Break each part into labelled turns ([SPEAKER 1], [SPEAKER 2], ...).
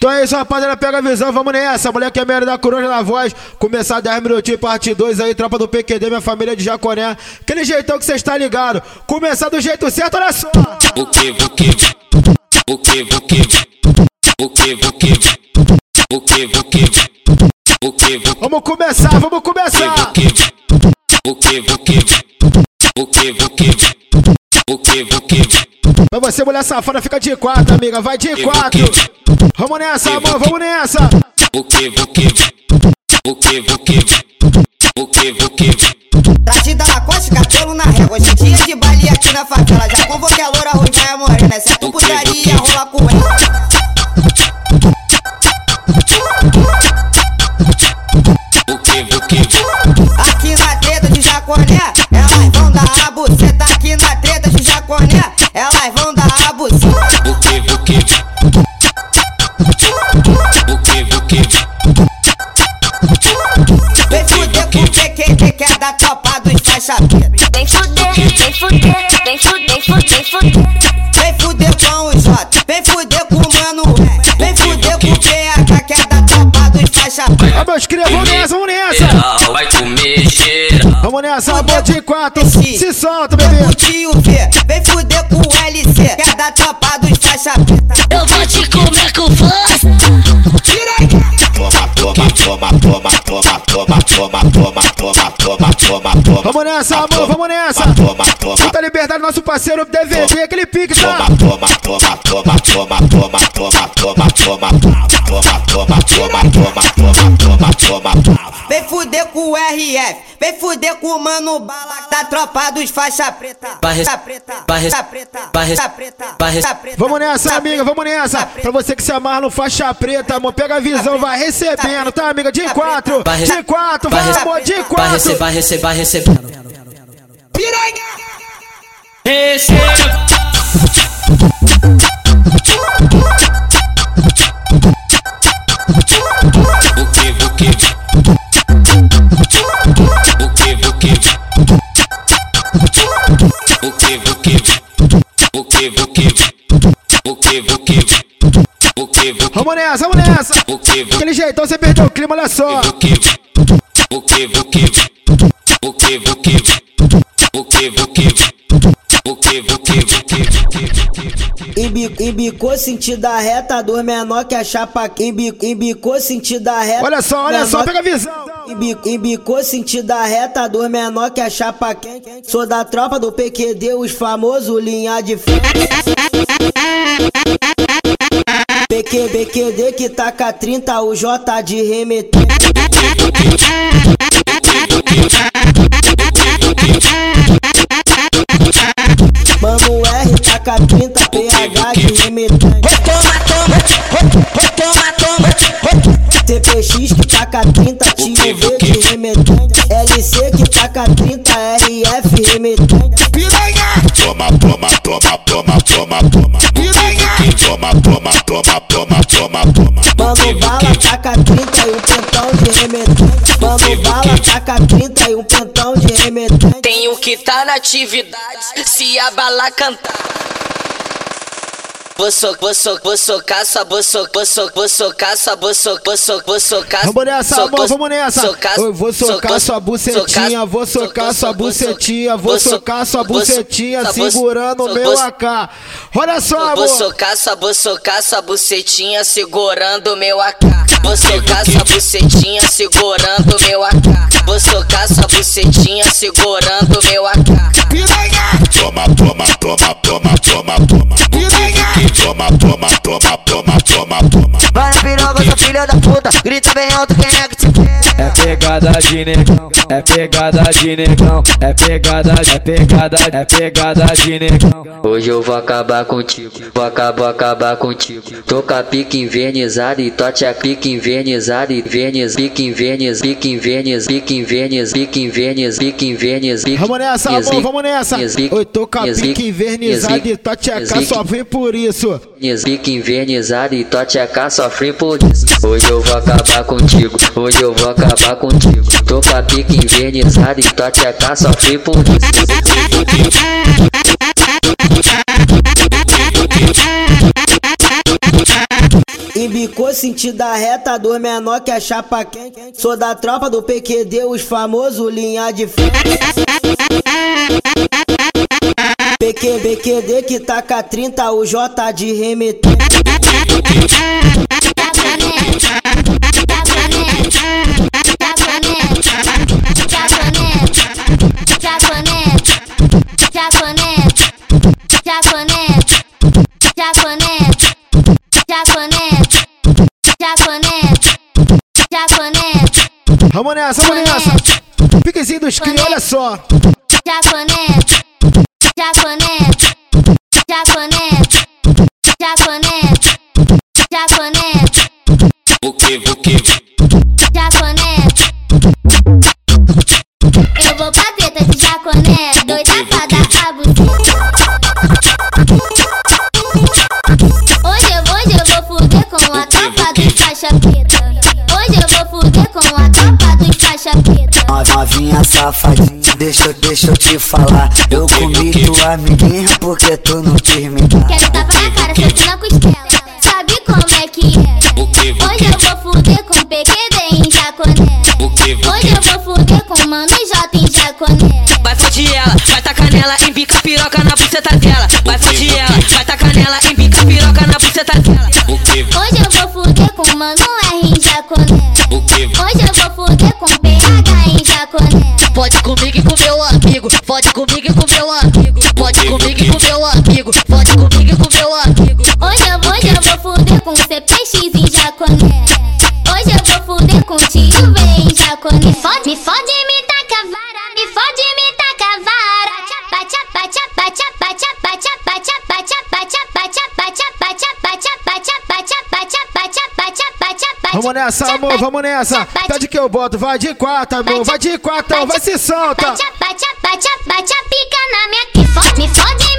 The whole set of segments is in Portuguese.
[SPEAKER 1] Então é isso, rapaziada, pega a visão, vamos nessa. Moleque é merda da coruja na voz. Começar 10 minutinhos, parte 2 aí, tropa do PQD, minha família de Jaconé. Aquele jeitão que você está ligado. Começar do jeito certo, olha só.
[SPEAKER 2] O que, o que, o que, o que, o que, o que, o que, o que, o que,
[SPEAKER 1] Vamos começar, vamos começar.
[SPEAKER 2] o que, o que, o que, o que, o que, o que, o que,
[SPEAKER 1] Pra você, mulher safada, fica de quatro, amiga. Vai de quatro. Vamos nessa, amor, vamos nessa.
[SPEAKER 2] o que, o que, o que, o que, o que, o que,
[SPEAKER 3] Pra te dar uma costa, cabelo na régua. Hoje dia de baile aqui na favela. Já convoquei a loura, ruiva é morena. Essa é tu putaria, Vem fuder,
[SPEAKER 4] vem fuder, vem fuder, vem fuder, fuder.
[SPEAKER 3] Vem fuder com o J, vem fuder com o Mano Red. Vem fuder com o PH que é da tropa dos faixa.
[SPEAKER 1] Ó, meus cria, vamos nessa, vamos nessa.
[SPEAKER 2] vai comer geral.
[SPEAKER 1] Vamos nessa, amor de quatro. Se solta, bebê.
[SPEAKER 3] Vem fuder o V, vem fuder com o LC que é da tropa dos faixa preta.
[SPEAKER 4] Eu vou te comer com força.
[SPEAKER 1] Vamos nessa, amor, vamos nessa. Puta liberdade, nosso parceiro DVD, aquele pique, tá?
[SPEAKER 3] Vem fuder com o RF, vem fuder com o Mano Bala da tropa dos faixa preta. Faixa preta, faixa preta, faixa preta, faixa preta.
[SPEAKER 1] Vamos nessa, amiga, vamos nessa. Pra você que se amarra no faixa preta, amor, pega a visão, vai recebendo, tá, amiga? De quatro, de quatro, vai, amor, de
[SPEAKER 5] Vai
[SPEAKER 1] quatro.
[SPEAKER 5] receber, vai receber, vai receber.
[SPEAKER 2] O
[SPEAKER 1] Vamos nessa, vamos nessa. Aquele jeitão você perdeu o clima, olha só.
[SPEAKER 6] Embicou sentido da reta, dor menor que a chapa. Embicou sentido reta.
[SPEAKER 1] Olha só, olha só, pega a visão.
[SPEAKER 6] Embicou sentido da reta, dor menor que a chapa. Sou da tropa do PQD, os famosos linha de frente. PQ, PQD que taca 30, o J de remeter. Mano R taca 30, PH de remetente. TPX que taca 30, tio V de remetente. LC que taca 30, RF remetente.
[SPEAKER 7] toma, toma, toma, toma, toma, toma. Toma, toma, toma, toma, toma, toma.
[SPEAKER 6] Mano bala taca 30 e um pentão de remetente. Mano bala taca 30 e um pentão de remetente.
[SPEAKER 5] Tenho que tá na atividade se a bala cantar. Vou so, vou socar sua, vou so, vou so, vou socar.
[SPEAKER 1] Vamos nessa, amor, vamos nessa.
[SPEAKER 5] socar-
[SPEAKER 1] Eu vou socar
[SPEAKER 5] so-
[SPEAKER 1] sua bucetinha, vou socar sua bucetinha, vou socar sua bucetinha,
[SPEAKER 5] sua bu-
[SPEAKER 1] segurando o meu
[SPEAKER 5] vou-
[SPEAKER 1] AK. Olha só,
[SPEAKER 5] Vou
[SPEAKER 1] amor.
[SPEAKER 5] socar sua, vou socar sua bucetinha segurando meu AK. Vou socar sua bucetinha segurando meu AK. Vou socar sua bucetinha segurando meu AK.
[SPEAKER 7] Toma, toma, toma, toma, toma, toma. Toma, toma, toma, toma, toma, toma.
[SPEAKER 3] Vai na piroga, sua filha da puta. Grita bem alto, quem é que te?
[SPEAKER 8] É pegada de negão, é pegada de negão, é pegada, é pegada, é pegada de negão.
[SPEAKER 9] Hoje eu vou acabar contigo, vou acabar, acabar contigo. Tô com a pique invernizada e tote a pique invernizada e verniz, pique inverniz, pique inverniz, pique inverniz, pique inverniz, pique inverniz, pique
[SPEAKER 1] Vamos nessa, amor, vamos nessa. Eu tô com a pique invernizada e tá tchecar, só vem por isso.
[SPEAKER 9] Pique invernizada e tote a cá sofre por isso. Hoje eu vou acabar contigo, hoje eu vou acabar contigo. Tô a pique invernizada e tote a cá sofre por isso.
[SPEAKER 6] Embi-
[SPEAKER 3] Ficou sentida reta, dor menor que a chapa quente. Sou da tropa do PQD, os famosos linha de frente. PQ, PQD que taca 30, o J de remetente.
[SPEAKER 1] Vamos nessa, vamos nessa. Piquezinho dos cria, olha só.
[SPEAKER 4] Jaconete,
[SPEAKER 10] O que, o que,
[SPEAKER 4] jaconete. Eu vou pra treta de jaconé, doida pra dar a buceta. Hoje eu, hoje eu vou fuder com a tropa dos faixa preta. Hoje eu vou fuder com a tropa dos faixa preta.
[SPEAKER 11] Novinha safadinha, deixa, deixa eu te falar. Eu comi tua amiguinha porque tu não quis me dar.
[SPEAKER 4] Quero tapa na cara, soco na costela. Sabe como é que é?
[SPEAKER 10] o
[SPEAKER 4] Hoje eu vou fuder com PQD em jaconé. Hoje eu vou fuder com Mano J em jaconé.
[SPEAKER 12] Vai foder ela, vai tacar nela, embica piroca na buceta dela. Vai foder ela, vai tacar nela, embica piroca na buceta dela.
[SPEAKER 4] Hoje eu vou fuder com Mano R em jaconé. Hoje eu vou fuder com PH em jaconé.
[SPEAKER 12] Pode comigo e com meu amigo, pode comigo e com meu amigo, pode comigo e com meu amigo, pode comigo e com meu amigo.
[SPEAKER 4] Hoje eu, hoje eu vou fuder com CPX em jaconé. Hoje eu vou fuder com tio V em jaconé. Me fode, me fode,
[SPEAKER 1] Vamos nessa, amor, vamos nessa. Pede que eu boto, vai de quatro, amor, vai de quatro, vai se solta.
[SPEAKER 4] Chapa, chapa, chapa, chapa, pica na minha me fode, me fode,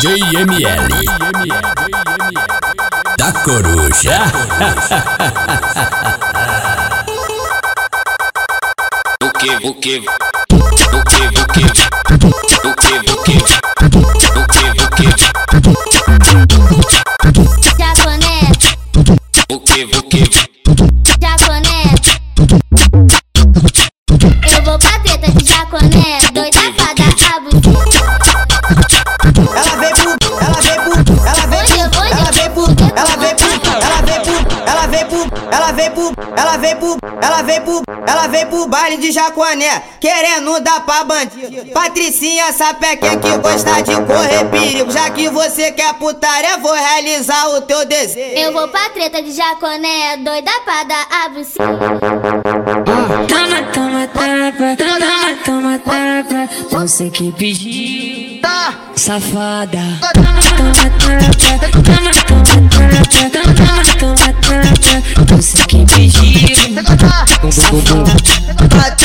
[SPEAKER 13] DJ ML da Coruja.
[SPEAKER 10] O que, o que? O que, o que?
[SPEAKER 3] Ela vem pro, ela vem pro, ela vem pro baile de Jaconé, querendo dar pra bandido. Patricinha sapequinha que gosta de correr perigo, já que você quer putaria, vou realizar o teu desejo.
[SPEAKER 4] Eu vou pra treta de jaconé, doida pra dar a buceta.
[SPEAKER 14] Toma, toma, tapa, toma, toma, tapa. Você que pediu, safada. Você que pediu, safada.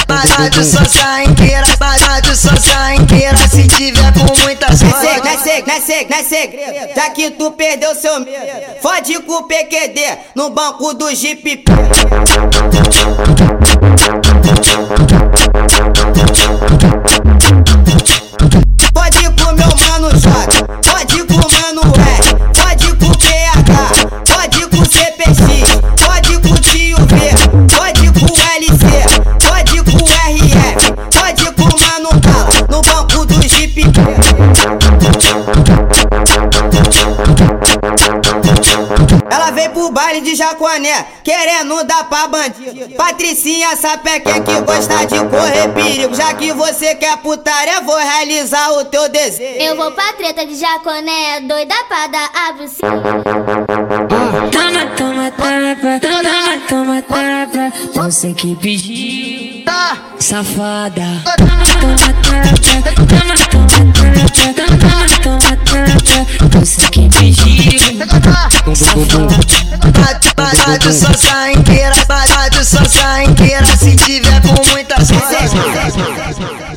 [SPEAKER 11] Bate só inteira, bate só inteira. Se tiver com muita
[SPEAKER 3] é
[SPEAKER 11] sorte.
[SPEAKER 3] não é seg- não é seg- não é segredo, já que tu perdeu seu medo. Fode com o PQD no banco do Jeep. De Jaconé, querendo dar pra bandido. Patricinha sapequinha que gosta de correr perigo. Já que você quer putaria, vou realizar o teu desejo.
[SPEAKER 4] Eu vou pra treta de jaconé, doida pra dar a buceta.
[SPEAKER 14] Toma, toma, tapa, toma, toma, tapa. Você que pediu, safada. Você que me safada.
[SPEAKER 11] Bate só inteira, bate só inteira. Se tiver com muita sorte.